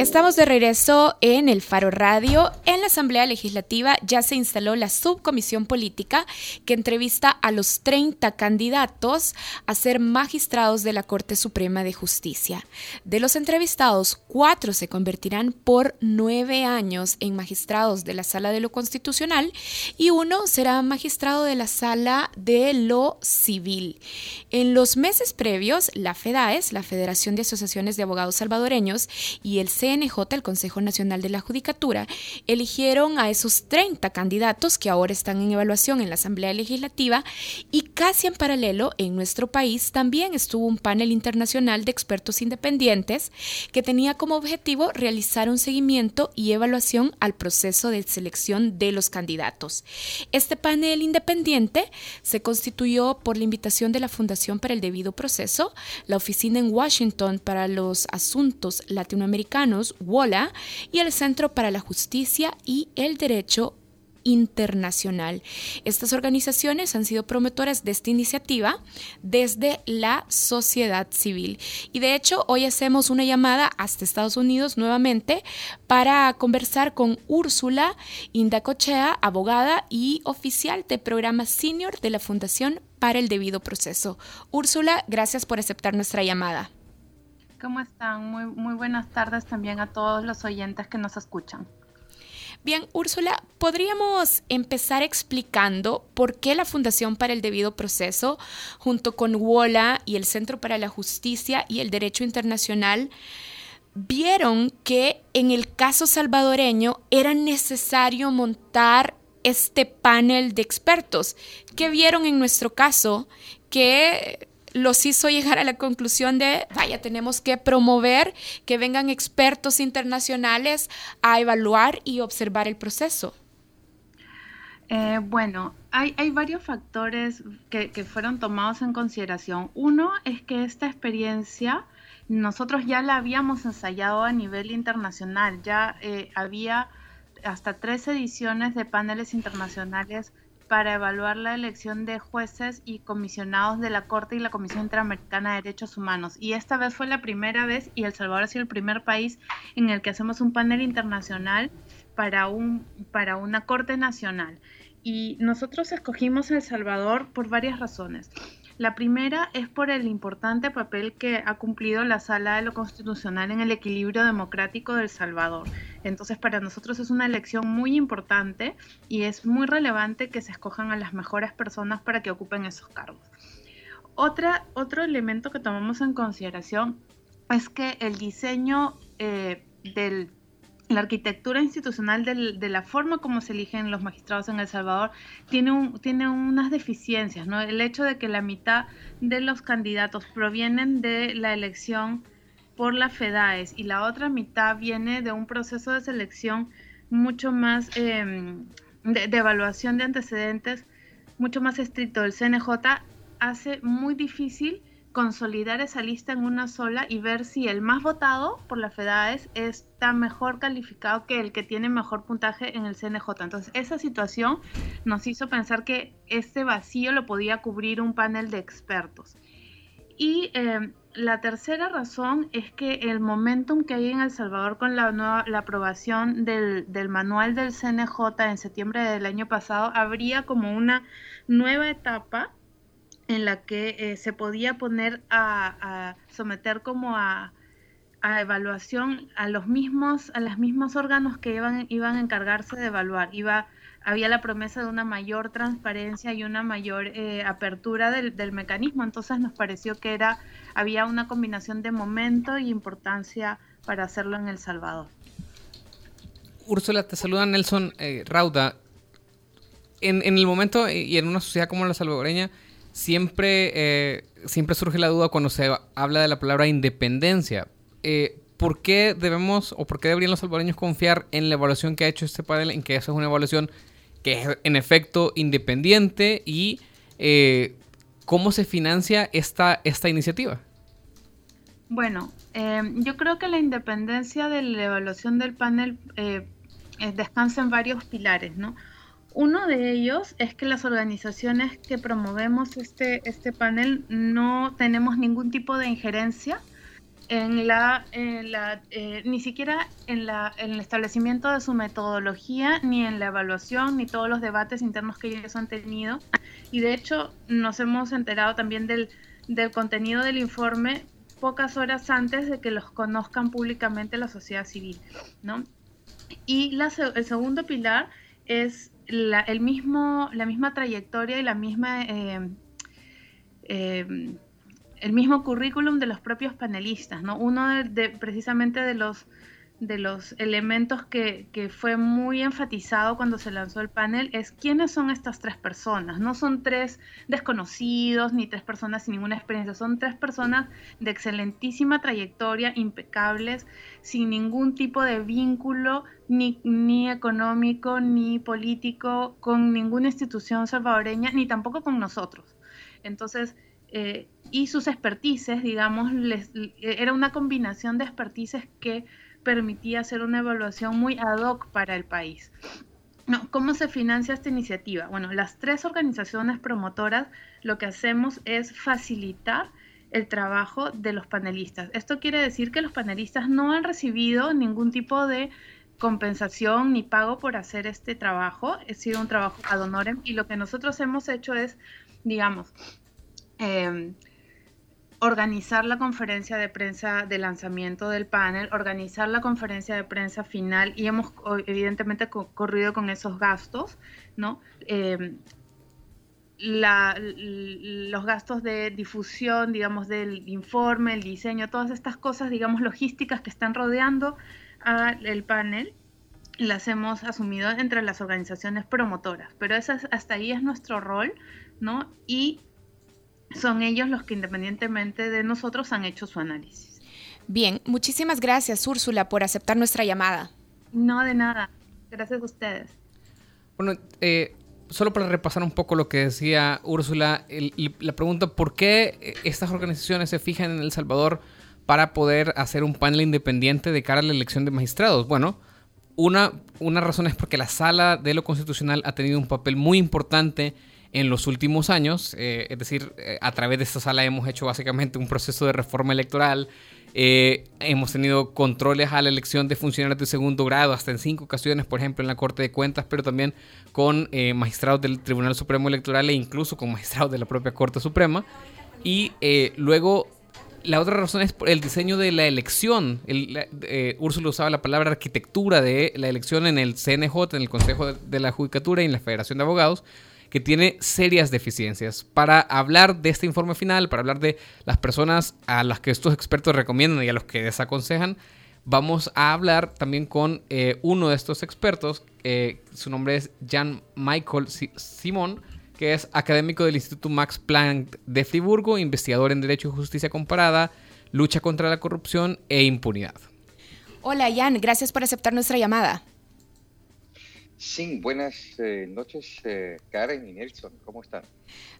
Estamos de regreso en el Faro Radio. En la Asamblea Legislativa ya se instaló la subcomisión política que entrevista a los 30 candidatos a ser magistrados de la Corte Suprema de Justicia. De los entrevistados, cuatro se convertirán por nueve años en magistrados de la Sala de lo Constitucional y uno será magistrado de la Sala de lo Civil. En los meses previos, la FEDAES, la Federación de Asociaciones de Abogados Salvadoreños, y el CNJ, el Consejo Nacional de la Judicatura, eligieron a esos 30 candidatos que ahora están en evaluación en la Asamblea Legislativa y casi en paralelo en nuestro país también estuvo un panel internacional de expertos independientes que tenía como objetivo realizar un seguimiento y evaluación al proceso de selección de los candidatos. Este panel independiente se constituyó por la invitación de la Fundación para el Debido Proceso, la Oficina en Washington para los Asuntos Latinoamericanos, WOLA, y el Centro para la Justicia y el Derecho internacional. Estas organizaciones han sido promotoras de esta iniciativa desde la sociedad civil. Y de hecho, hoy hacemos una llamada hasta Estados Unidos nuevamente para conversar con Úrsula Indacochea, abogada y oficial de programa senior de la Fundación para el Debido Proceso. Úrsula, gracias por aceptar nuestra llamada. ¿Cómo están? Muy, muy buenas tardes también a todos los oyentes que nos escuchan. Bien, Úrsula, ¿podríamos empezar explicando por qué la Fundación para el Debido Proceso, junto con WOLA y el Centro para la Justicia y el Derecho Internacional, vieron que en el caso salvadoreño era necesario montar este panel de expertos? ¿Qué vieron en nuestro caso que los hizo llegar a la conclusión de, vaya, tenemos que promover que vengan expertos internacionales a evaluar y observar el proceso. Eh, bueno, hay, varios factores que, fueron tomados en consideración. Uno es que esta experiencia nosotros ya la habíamos ensayado a nivel internacional, ya eh, había hasta tres ediciones de paneles internacionales para evaluar la elección de jueces y comisionados de la Corte y la Comisión Interamericana de Derechos Humanos. Y esta vez fue la primera vez y El Salvador ha sido el primer país en el que hacemos un panel internacional para, un, para una Corte Nacional. Y nosotros escogimos El Salvador por varias razones. La primera es por el importante papel que ha cumplido la Sala de lo Constitucional en el equilibrio democrático del Salvador. Entonces, para nosotros es una elección muy importante y es muy relevante que se escojan a las mejores personas para que ocupen esos cargos. Otro elemento que tomamos en consideración es que el diseño eh, del la arquitectura institucional de la forma como se eligen los magistrados en El Salvador tiene, tiene unas deficiencias, ¿no? El hecho de que la mitad de los candidatos provienen de la elección por la FEDAES y la otra mitad viene de un proceso de selección mucho más de, de evaluación de antecedentes, mucho más estricto del CNJ, hace muy difícil consolidar esa lista en una sola y ver si el más votado por la FEDAES está mejor calificado que el que tiene mejor puntaje en el CNJ. Entonces, esa situación nos hizo pensar que este vacío lo podía cubrir un panel de expertos. Y em, la tercera razón es que el momentum que hay en El Salvador con la, nueva, aprobación del, del manual del CNJ en septiembre del año pasado habría como una nueva etapa en la que eh, se podía poner a, someter como a, evaluación a los mismos a los mismos órganos que iban iban a encargarse de evaluar. Iba había la promesa de una mayor transparencia y una mayor eh, apertura del, del, mecanismo. Entonces nos pareció que era había una combinación de momento y importancia para hacerlo en el Salvador. Úrsula te saluda Nelson eh, Rauda. En, en el momento y en una sociedad como la salvadoreña siempre, eh, siempre surge la duda cuando se habla de la palabra independencia. Eh, ¿Por qué debemos o por qué deberían los salvadoreños confiar en la evaluación que ha hecho este panel, en que esa es una evaluación que es en efecto independiente y eh, cómo se financia esta, esta iniciativa? Bueno, yo creo que la independencia de la evaluación del panel descansa en varios pilares, ¿no? Uno de ellos es que las organizaciones que promovemos este, este panel no tenemos ningún tipo de injerencia en la, la eh, ni siquiera en, la, en el establecimiento de su metodología, ni en la evaluación, ni todos los debates internos que ellos han tenido. Y de hecho nos hemos enterado también del, del contenido del informe pocas horas antes de que los conozcan públicamente la sociedad civil, ¿no? Y la, el segundo pilar es la, el mismo, la misma trayectoria y la misma... Eh, el mismo currículum de los propios panelistas, ¿no? Uno de, precisamente de los, de los elementos que, fue muy enfatizado cuando se lanzó el panel es quiénes son estas tres personas. No son tres desconocidos ni tres personas sin ninguna experiencia, son tres personas de excelentísima trayectoria, impecables, sin ningún tipo de vínculo ni, ni económico ni político con ninguna institución salvadoreña, ni tampoco con nosotros. Entonces, eh, y sus expertices, digamos, les, era una combinación de expertices que permitía hacer una evaluación muy ad hoc para el país. ¿Cómo se financia esta iniciativa? Bueno, las tres organizaciones promotoras lo que hacemos es facilitar el trabajo de los panelistas. Esto quiere decir que los panelistas no han recibido ningún tipo de compensación ni pago por hacer este trabajo. Ha sido un trabajo ad honorem y lo que nosotros hemos hecho es, digamos, Em, organizar la conferencia de prensa de lanzamiento del panel, organizar la conferencia de prensa final y hemos evidentemente corrido con esos gastos, ¿no? Em, los gastos de difusión, digamos, del informe, el diseño, todas estas cosas, digamos, logísticas que están rodeando al panel, las hemos asumido entre las organizaciones promotoras, pero hasta ahí es nuestro rol, ¿no? Y son ellos los que independientemente de nosotros han hecho su análisis. Bien, muchísimas gracias Úrsula por aceptar nuestra llamada. No, de nada. Gracias a ustedes. Bueno, eh, solo para repasar un poco lo que decía Úrsula, la pregunta, ¿por qué estas organizaciones se fijan en El Salvador para poder hacer un panel independiente de cara a la elección de magistrados? Bueno, una, una razón es porque la sala de lo constitucional ha tenido un papel muy importante en los últimos años. Eh, es decir, eh, a través de esta sala hemos hecho básicamente un proceso de reforma electoral. Eh, hemos tenido controles a la elección de funcionarios de segundo grado, hasta en cinco ocasiones, por ejemplo, en la Corte de Cuentas, pero también con magistrados del Tribunal Supremo Electoral e incluso con magistrados de la propia Corte Suprema. Y luego la otra razón es el diseño de la elección. El, Úrsula usaba la palabra arquitectura de la elección en el CNJ, en el Consejo de la Judicatura y en la Federación de Abogados que tiene serias deficiencias. Para hablar de este informe final, para hablar de las personas a las que estos expertos recomiendan y a los que desaconsejan, vamos a hablar también con eh, uno de estos expertos. Eh, su nombre es Jan Michael Simón, que es académico del Instituto Max Planck de Friburgo, investigador en Derecho y Justicia Comparada, lucha contra la corrupción e impunidad. Hola Jan, gracias por aceptar nuestra llamada. Sí, buenas eh, noches, eh, Karen y Nelson, ¿cómo están?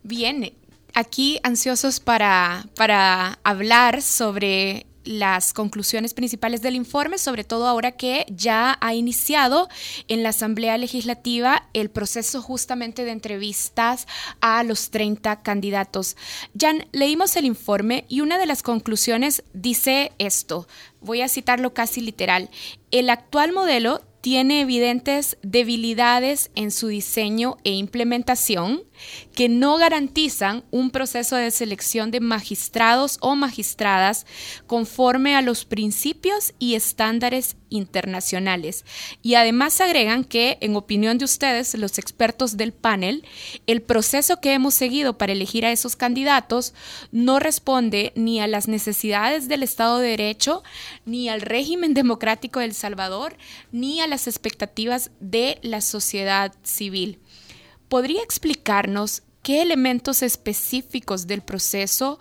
Bien, aquí ansiosos para, para hablar sobre las conclusiones principales del informe, sobre todo ahora que ya ha iniciado en la Asamblea Legislativa el proceso justamente de entrevistas a los 30 candidatos. Jan, leímos el informe y una de las conclusiones dice esto, voy a citarlo casi literal, el actual modelo tiene evidentes debilidades en su diseño e implementación que no garantizan un proceso de selección de magistrados o magistradas conforme a los principios y estándares internacionales. Y además agregan que, en opinión de ustedes, los expertos del panel, el proceso que hemos seguido para elegir a esos candidatos no responde ni a las necesidades del Estado de Derecho, ni al régimen democrático del Salvador, ni a las expectativas de la sociedad civil. ¿Podría explicarnos qué elementos específicos del proceso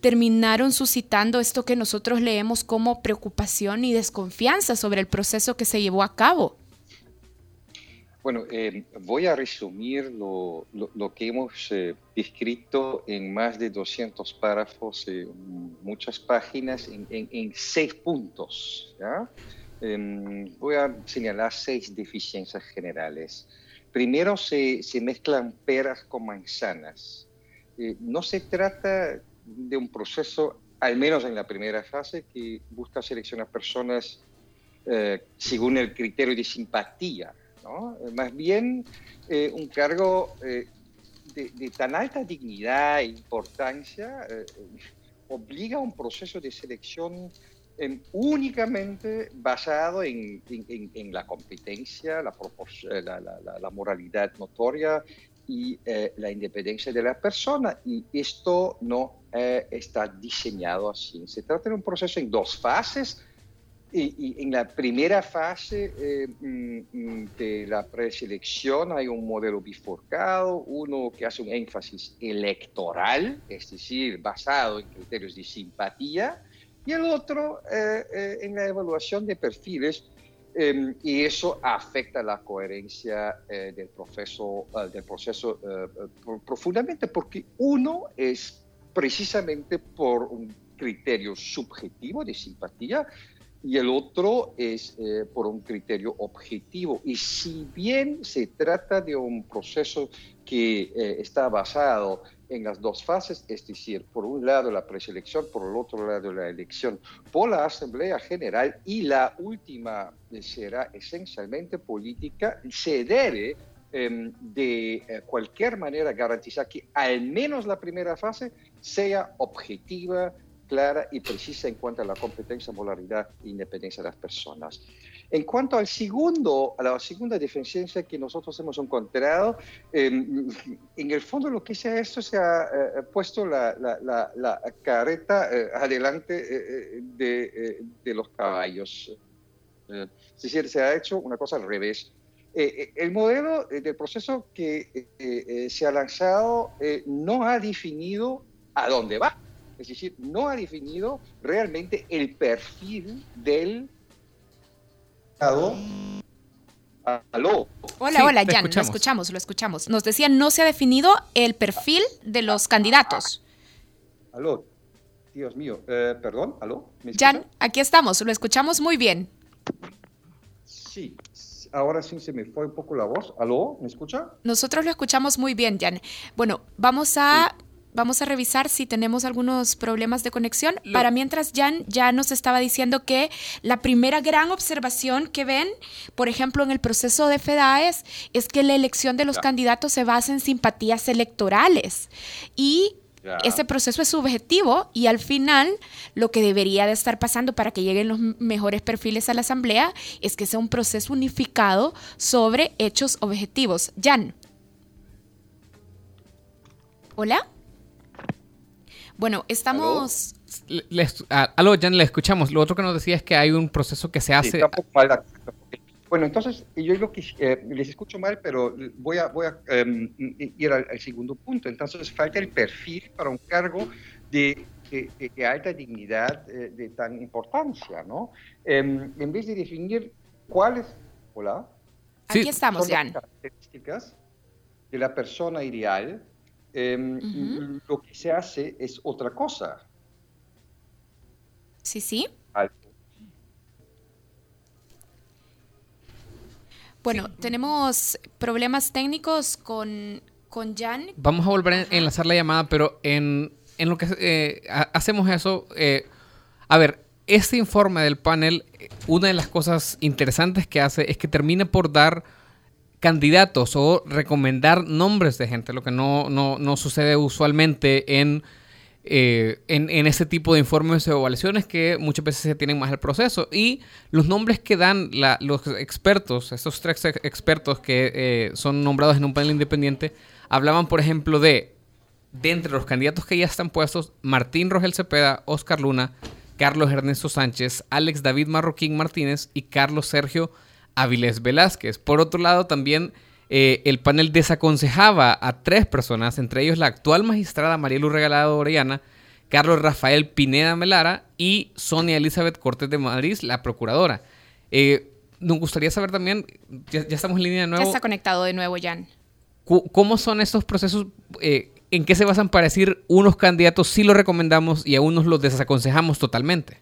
terminaron suscitando esto que nosotros leemos como preocupación y desconfianza sobre el proceso que se llevó a cabo? Bueno, eh, voy a resumir lo, que hemos eh, escrito en más de 200 párrafos, eh, muchas páginas, en, seis puntos. Em, voy a señalar seis deficiencias generales. Primero se, se, mezclan peras con manzanas. no se trata de un proceso, al menos en la primera fase, que busca seleccionar personas según el criterio de simpatía. ¿no? Más bien un cargo de, tan alta dignidad e importancia eh, obliga a un proceso de selección em, únicamente basado en, la competencia, eh, la, la, moralidad notoria y eh, la independencia de la persona. Y esto no está diseñado así. Se trata de un proceso en dos fases y, en la primera fase eh, mm, mm, de la preselección hay un modelo bifurcado, uno que hace un énfasis electoral, es decir, basado en criterios de simpatía, y el otro eh, eh, en la evaluación de perfiles, em, y eso afecta la coherencia del proceso, del proceso profundamente, porque uno es precisamente por un criterio subjetivo de simpatía, y el otro es eh, por un criterio objetivo. Y si bien se trata de un proceso que eh, está basado en las dos fases, es decir, por un lado la preselección, por el otro lado la elección por la Asamblea General y la última será esencialmente política, se debe em, de eh, cualquier manera garantizar que al menos la primera fase sea objetiva, clara y precisa en cuanto a la competencia, moralidad e independencia de las personas. En cuanto al segundo, a la segunda deficiencia que nosotros hemos encontrado, em, en el fondo lo que se ha hecho se ha eh, puesto la, la, la, careta eh, adelante eh, de, de, los caballos. es decir, se ha hecho una cosa al revés. el modelo del proceso que se ha lanzado no ha definido a dónde va es decir, no ha definido realmente el perfil del... Aló. Hola, hola, Jan, lo escuchamos, lo escuchamos. Nos decían, no se ha definido el perfil de los candidatos. Aló, Dios mío, eh, perdón, aló. Jan, aquí estamos, lo escuchamos muy bien. Sí, ahora sí se me fue un poco la voz. ¿Aló? ¿Me escucha? Nosotros lo escuchamos muy bien, Jan. Bueno, vamos a vamos a revisar si tenemos algunos problemas de conexión. Para mientras, Jan ya nos estaba diciendo que la primera gran observación que ven, por ejemplo, en el proceso de FEDAES, es que la elección de los candidatos se basa en simpatías electorales. Y ese proceso es subjetivo y al final lo que debería de estar pasando para que lleguen los mejores perfiles a la asamblea es que sea un proceso unificado sobre hechos objetivos. Jan. Hola. Bueno, estamos... ¿Aló? ya le escuchamos. Lo otro que nos decía es que hay un proceso que se hace... Bueno, entonces yo lo que eh, les escucho mal, pero voy a, voy a em, ir al, segundo punto. Entonces falta el perfil para un cargo de, de, alta dignidad, eh, de tan importancia, ¿no? Em, en vez de definir cuáles, hola, aquí estamos, Jan. características de la persona ideal Em, lo que se hace es otra cosa. Sí, sí. Bueno, tenemos problemas técnicos con, con Jan. Vamos a volver a enlazar la llamada, pero en, en lo que eh, hacemos eso, eh, a ver, este informe del panel, una de las cosas interesantes que hace es que termina por dar candidatos o recomendar nombres de gente, lo que no, no, sucede usualmente en, eh, en, en, ese tipo de informes o evaluaciones que muchas veces se tienen más el proceso. Y los nombres que dan los expertos, estos tres expertos que eh, son nombrados en un panel independiente, hablaban, por ejemplo, de, de entre los candidatos que ya están puestos, Martín Rogel Cepeda, Oscar Luna, Carlos Ernesto Sánchez, Alex David Marroquín Martínez y Carlos Sergio Avilés Velázquez. Por otro lado, también eh, el panel desaconsejaba a tres personas, entre ellos la actual magistrada Marielu Regalado Orellana, Carlos Rafael Pineda Melara y Sonia Elizabeth Cortés de Madrid, la procuradora. Eh, nos gustaría saber también, ya, estamos en línea de nuevo. Ya está conectado de nuevo, Jan. ¿Cómo son estos procesos? Eh, ¿En qué se basan para decir unos candidatos sí los recomendamos y a unos los desaconsejamos totalmente?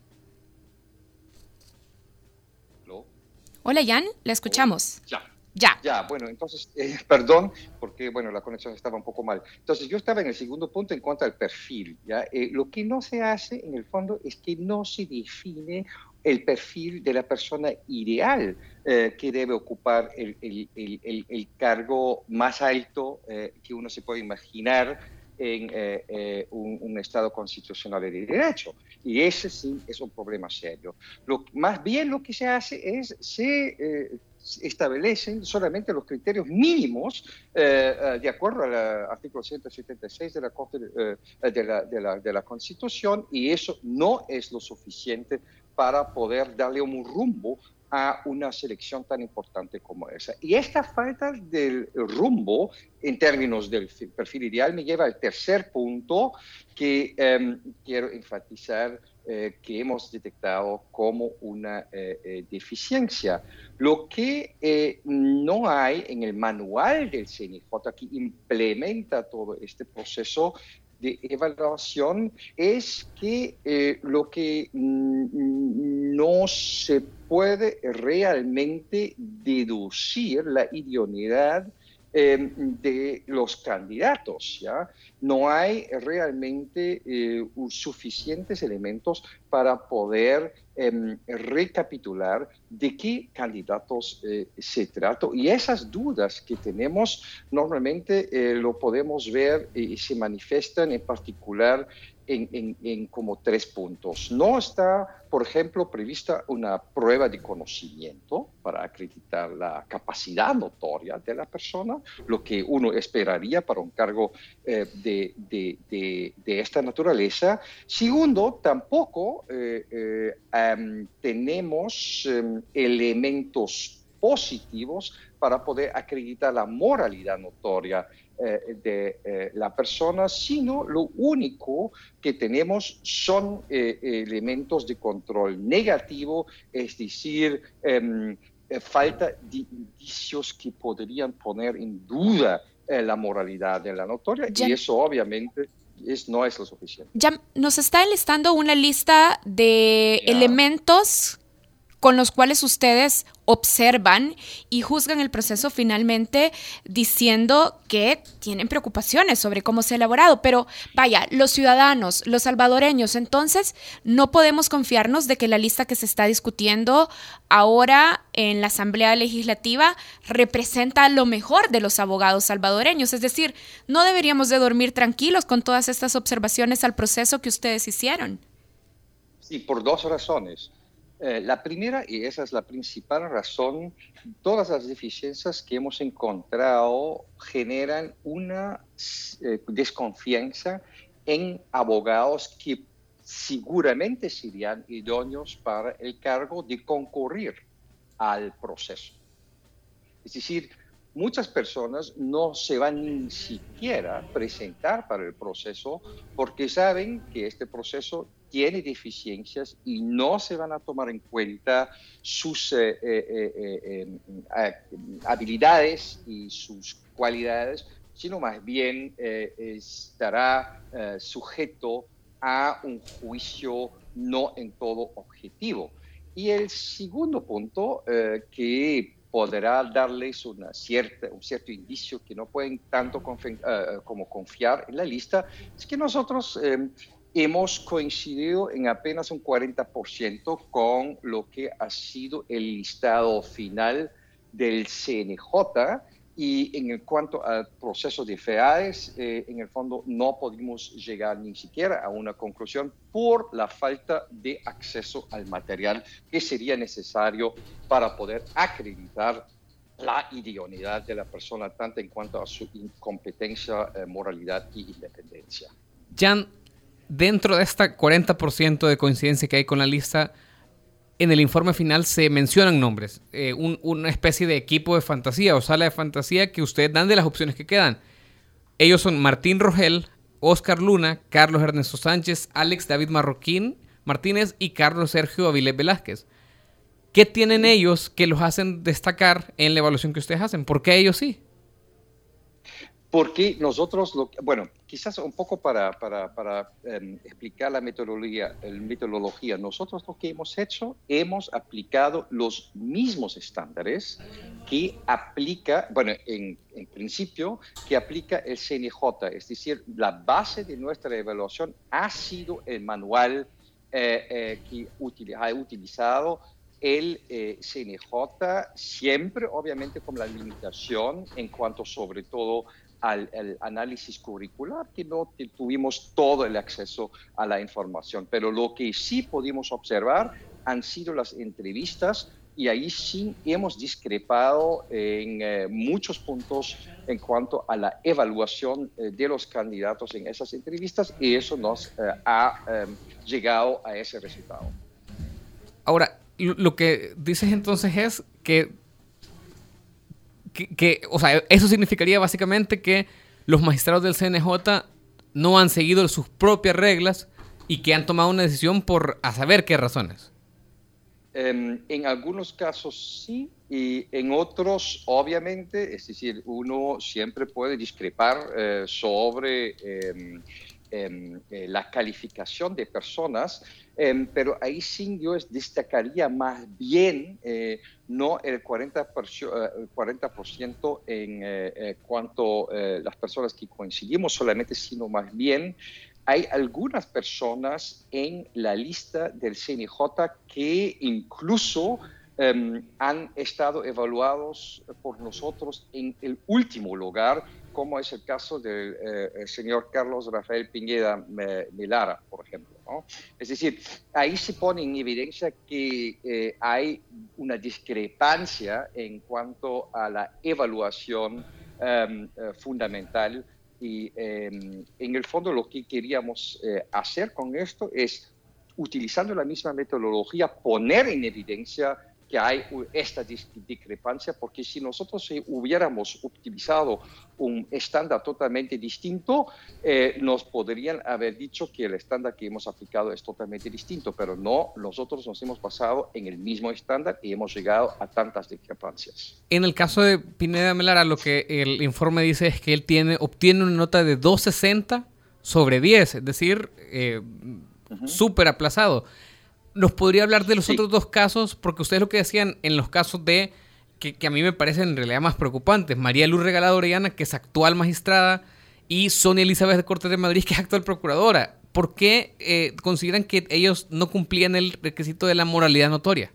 Hola Jan, la escuchamos. Ya, Ya. Ya, bueno, entonces, eh, perdón, porque, bueno, la conexión estaba un poco mal. Entonces, yo estaba en el segundo punto en cuanto al perfil, ¿ya? Eh, lo que no se hace, en el fondo, es que no se define el perfil de la persona ideal eh, que debe ocupar el, el, el, el cargo más alto que uno se puede imaginar en un, un, Estado constitucional de derecho. Y ese sí es un problema serio. Lo, más bien lo que se hace es, se establecen solamente los criterios mínimos eh, eh, de acuerdo al artículo 176 de la, Corte, eh, de, la, de, la, de, la, Constitución y eso no es lo suficiente para poder darle un rumbo a una selección tan importante como esa. Y esta falta del rumbo en términos del perfil ideal me lleva al tercer punto que eh, quiero enfatizar eh, que hemos detectado como una eh, eh, deficiencia. Lo que no hay en el manual del CNJ que implementa todo este proceso de evaluación es que lo que mm, no se puede realmente deducir la idoneidad Em, de los candidatos. ¿ya? No hay realmente eh, suficientes elementos para poder em, recapitular de qué candidatos eh, se trata. Y esas dudas que tenemos normalmente eh, lo podemos ver y se manifiestan en particular en, como tres puntos. No está, por ejemplo, prevista una prueba de conocimiento para acreditar la capacidad notoria de la persona, lo que uno esperaría para un cargo eh, de, de, de, esta naturaleza. Segundo, tampoco eh, eh, tenemos em, elementos positivos para poder acreditar la moralidad notoria eh, de eh, la persona, sino lo único que tenemos son eh, elementos de control. Negativo, es decir, em, falta de indicios que podrían poner en duda la moralidad de la notoria y eso obviamente es, no es lo suficiente. Ya nos está enlistando una lista de elementos con los cuales ustedes observan y juzgan el proceso finalmente diciendo que tienen preocupaciones sobre cómo se ha elaborado. Pero vaya, los ciudadanos, los salvadoreños, entonces no podemos confiarnos de que la lista que se está discutiendo ahora en la Asamblea Legislativa representa lo mejor de los abogados salvadoreños. Es decir, no deberíamos de dormir tranquilos con todas estas observaciones al proceso que ustedes hicieron. Sí, por dos razones. Eh, la primera, y esa es la principal razón, todas las deficiencias que hemos encontrado generan una eh, desconfianza en abogados que seguramente serían idóneos para el cargo de concurrir al proceso. Es decir, muchas personas no se van ni siquiera a presentar para el proceso porque saben que este proceso tiene deficiencias y no se van a tomar en cuenta sus eh, eh, eh, habilidades y sus cualidades, sino más bien estará sujeto a un juicio no en todo objetivo. Y el segundo punto que podrá darles una cierta, un cierto indicio que no pueden tanto como confiar en la lista, es que nosotros hemos coincidido en apenas un 40% con lo que ha sido el listado final del CNJ y en cuanto al proceso de FEADES, eh, en el fondo no pudimos llegar ni siquiera a una conclusión por la falta de acceso al material que sería necesario para poder acreditar la idoneidad de la persona, tanto en cuanto a su incompetencia, eh, moralidad y independencia. Jan, dentro de esta 40% de coincidencia que hay con la lista, en el informe final se mencionan nombres, eh, una especie de equipo de fantasía o sala de fantasía que ustedes dan de las opciones que quedan. Ellos son Martín Rogel, Oscar Luna, Carlos Ernesto Sánchez, Alex David Marroquín Martínez y Carlos Sergio Avilés Velázquez. ¿Qué tienen ellos que los hacen destacar en la evaluación que ustedes hacen? ¿Por qué ellos sí? Porque nosotros, lo, bueno, quizás un poco para, para, para em, explicar la metodología, el metodología, nosotros lo que hemos hecho, hemos aplicado los mismos estándares que aplica, bueno, en, principio, que aplica el CNJ, es decir, la base de nuestra evaluación ha sido el manual eh, eh, que ha utilizado el eh, CNJ, siempre obviamente con la limitación en cuanto sobre todo al, análisis curricular, que no tuvimos todo el acceso a la información. Pero lo que sí pudimos observar han sido las entrevistas y ahí sí hemos discrepado en eh, muchos puntos en cuanto a la evaluación eh, de los candidatos en esas entrevistas y eso nos eh, ha em, llegado a ese resultado. Ahora, lo que dices entonces es que, que, o sea, eso significaría básicamente que los magistrados del CNJ no han seguido sus propias reglas y que han tomado una decisión por a saber qué razones. Em, en algunos casos sí y en otros obviamente, es decir, uno siempre puede discrepar eh, sobre em, la calificación de personas, pero ahí sí yo destacaría más bien eh, no el 40%, 40 en cuanto a las personas que coincidimos solamente, sino más bien hay algunas personas en la lista del CNJ que incluso em, han estado evaluados por nosotros en el último lugar, como es el caso del eh, señor Carlos Rafael Piñeda Milara, por ejemplo. Es decir, ahí se pone en evidencia que eh, hay una discrepancia en cuanto a la evaluación em, eh, fundamental y em, en el fondo lo que queríamos eh, hacer con esto es, utilizando la misma metodología, poner en evidencia que hay esta discrepancia, porque si nosotros hubiéramos utilizado un estándar totalmente distinto, eh, nos podrían haber dicho que el estándar que hemos aplicado es totalmente distinto, pero no, nosotros nos hemos basado en el mismo estándar y hemos llegado a tantas discrepancias. En el caso de Pineda Melara, lo que el informe dice es que él tiene, obtiene una nota de 260 sobre 10, es decir, eh, súper aplazado. ¿Nos podría hablar de los otros dos casos? Porque ustedes lo que decían en los casos de, que, a mí me parecen en realidad más preocupantes, María Luz Regalado Orellana, que es actual magistrada, y Sonia Elizabeth de Cortes de Madrid, que es actual procuradora. ¿Por qué eh, consideran que ellos no cumplían el requisito de la moralidad notoria?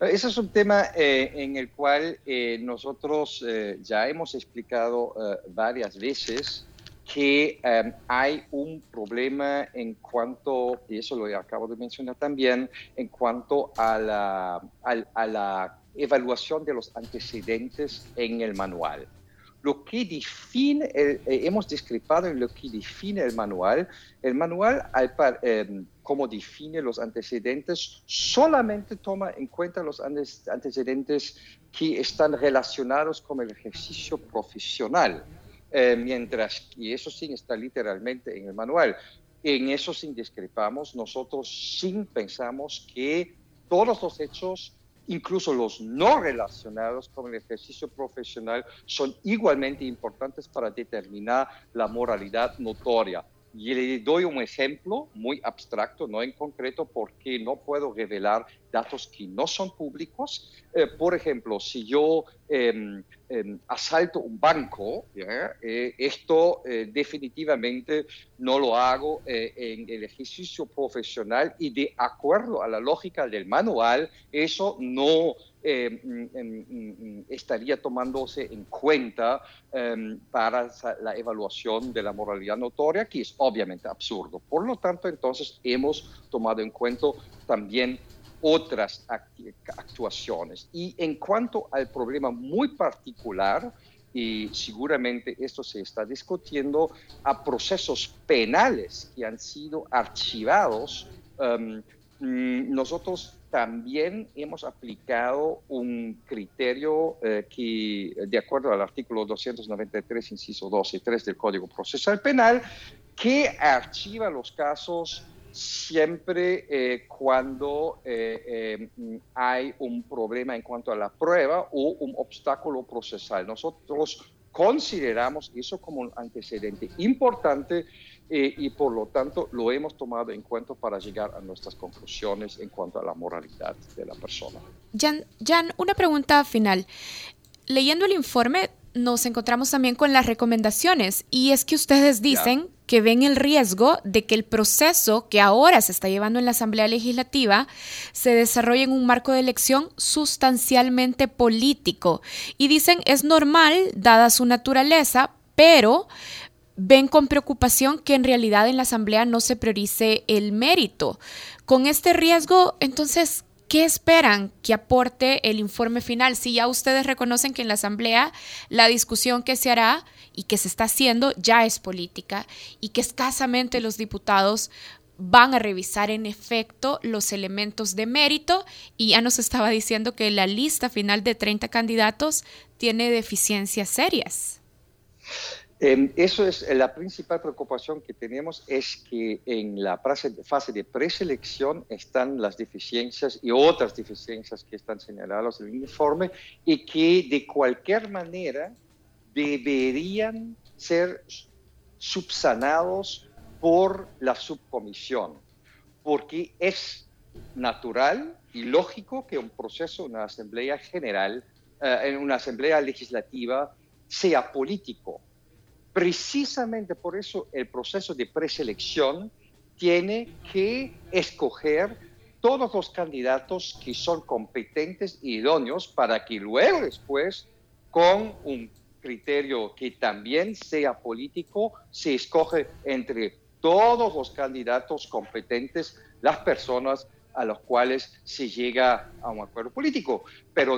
Ese es un tema eh, en el cual eh, nosotros ya hemos explicado varias veces que em, hay un problema en cuanto, y eso lo acabo de mencionar también, en cuanto a la, a, la evaluación de los antecedentes en el manual. Lo que define, eh, hemos discrepado en lo que define el manual. El manual, em, como define los antecedentes, solamente toma en cuenta los antecedentes que están relacionados con el ejercicio profesional eh, mientras, y eso sí está literalmente en el manual, en eso sí discrepamos, nosotros sí pensamos que todos los hechos, incluso los no relacionados con el ejercicio profesional, son igualmente importantes para determinar la moralidad notoria. Y le doy un ejemplo muy abstracto, no en concreto, porque no puedo revelar datos que no son públicos. Eh, por ejemplo, si yo em, em, asalto un banco, eh, esto eh, definitivamente no lo hago en el ejercicio profesional y de acuerdo a la lógica del manual, eso no mm, estaría tomándose en cuenta em, para la evaluación de la moralidad notoria, que es obviamente absurdo. Por lo tanto, entonces hemos tomado en cuenta también otras actuaciones. Y en cuanto al problema muy particular, y seguramente esto se está discutiendo, a procesos penales que han sido archivados, em, nosotros también hemos aplicado un criterio eh, que, de acuerdo al artículo 293, inciso 2 y 3 del Código Procesal Penal, que archiva los casos siempre eh, cuando eh, hay un problema en cuanto a la prueba o un obstáculo procesal. Nosotros consideramos eso como un antecedente importante eh, y por lo tanto lo hemos tomado en cuenta para llegar a nuestras conclusiones en cuanto a la moralidad de la persona. Jan, Jan una pregunta final. Leyendo el informe nos encontramos también con las recomendaciones y es que ustedes dicen que ven el riesgo de que el proceso que ahora se está llevando en la Asamblea Legislativa se desarrolle en un marco de elección sustancialmente político. Y dicen es normal, dada su naturaleza, pero ven con preocupación que en realidad en la Asamblea no se priorice el mérito. Con este riesgo, entonces, ¿qué esperan que aporte el informe final? Si ya ustedes reconocen que en la Asamblea la discusión que se hará y que se está haciendo ya es política y que escasamente los diputados van a revisar en efecto los elementos de mérito y ya nos estaba diciendo que la lista final de 30 candidatos tiene deficiencias serias. Em, eso es eh, la principal preocupación que tenemos, es que en la fase de preselección están las deficiencias y otras deficiencias que están señaladas en el informe y que de cualquier manera deberían ser subsanados por la subcomisión, porque es natural y lógico que un proceso, una asamblea general, eh, una asamblea legislativa, sea político. Precisamente por eso el proceso de preselección tiene que escoger todos los candidatos que son competentes y idóneos para que luego después, con un criterio que también sea político, se escoge entre todos los candidatos competentes las personas a los cuales se llega a un acuerdo político. Pero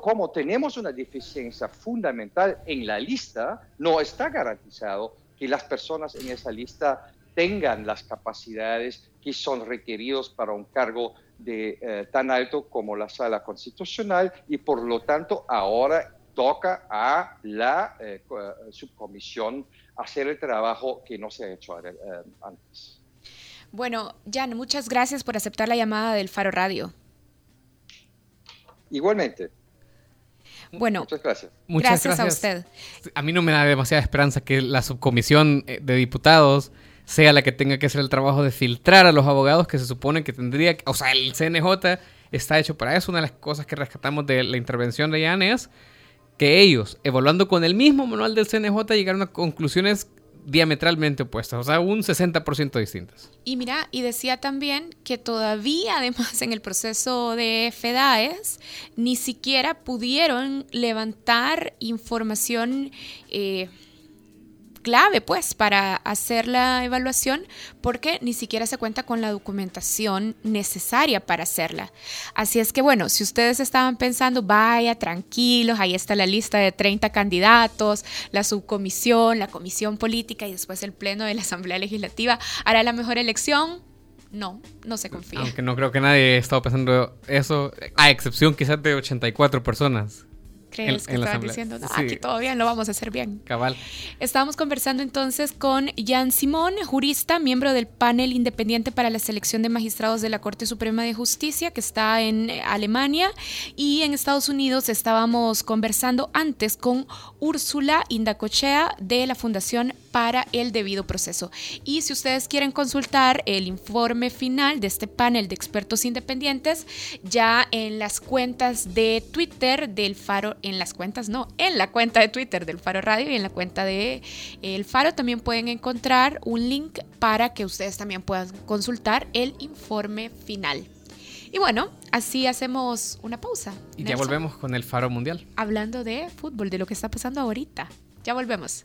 como tenemos una deficiencia fundamental en la lista, no está garantizado que las personas en esa lista tengan las capacidades que son requeridos para un cargo de, eh, tan alto como la sala constitucional y por lo tanto ahora toca a la eh, eh, subcomisión hacer el trabajo que no se ha hecho eh, antes. Bueno, Jan, muchas gracias por aceptar la llamada del Faro Radio. Igualmente. Bueno, muchas gracias. Muchas gracias, a usted. A mí no me da demasiada esperanza que la subcomisión de diputados sea la que tenga que hacer el trabajo de filtrar a los abogados que se supone que tendría, o sea, el CNJ está hecho para eso. Una de las cosas que rescatamos de la intervención de Jan es que ellos, evaluando con el mismo manual del CNJ, llegaron a conclusiones diametralmente opuestas, o sea, un 60% distintas. Y mira, y decía también que todavía, además, en el proceso de FEDAES, ni siquiera pudieron levantar información eh, clave, pues, para hacer la evaluación, porque ni siquiera se cuenta con la documentación necesaria para hacerla. Así es que, bueno, si ustedes estaban pensando, vaya, tranquilos, ahí está la lista de 30 candidatos, la subcomisión, la comisión política y después el pleno de la Asamblea Legislativa hará la mejor elección. No, no se confía. Aunque no creo que nadie estado pensando eso, a excepción quizás de 84 personas crees que estaban diciendo, no, aquí todo bien, lo vamos a hacer bien. Cabal. Estábamos conversando entonces con Jan Simón, jurista, miembro del panel independiente para la selección de magistrados de la Corte Suprema de Justicia, que está en Alemania, y en Estados Unidos estábamos conversando antes con Úrsula Indacochea de la Fundación para el debido proceso. Y si ustedes quieren consultar el informe final de este panel de expertos independientes, ya en las cuentas de Twitter del Faro, en las cuentas no, en la cuenta de Twitter del Faro Radio y en la cuenta de El Faro también pueden encontrar un link para que ustedes también puedan consultar el informe final. Y bueno, así hacemos una pausa. Y ya volvemos con el Faro Mundial. Hablando de fútbol, de lo que está pasando ahorita. Ya volvemos.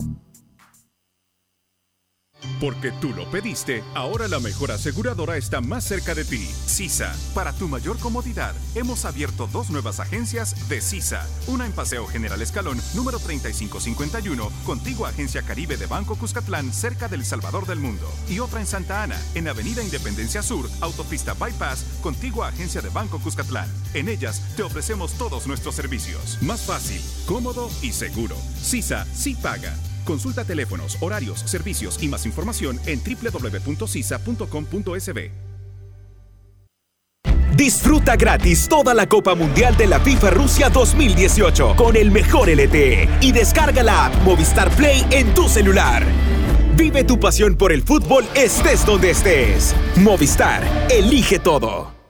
Porque tú lo pediste, ahora la mejor aseguradora está más cerca de ti. CISA. Para tu mayor comodidad, hemos abierto dos nuevas agencias de CISA. Una en Paseo General Escalón, número 3551, contigua Agencia Caribe de Banco Cuscatlán, cerca del Salvador del Mundo. Y otra en Santa Ana, en Avenida Independencia Sur, Autopista Bypass, contigua Agencia de Banco Cuscatlán. En ellas te ofrecemos todos nuestros servicios. Más fácil, cómodo y seguro. CISA sí paga. Consulta teléfonos, horarios, servicios y más información en www.cisa.com.sb. Disfruta gratis toda la Copa Mundial de la FIFA Rusia 2018 con el mejor LTE y descarga la app Movistar Play en tu celular. Vive tu pasión por el fútbol estés donde estés. Movistar, elige todo.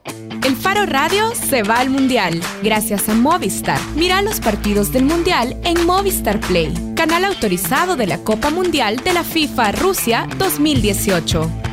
El Faro Radio se va al Mundial gracias a Movistar. Mira los partidos del Mundial en Movistar Play, canal autorizado de la Copa Mundial de la FIFA Rusia 2018.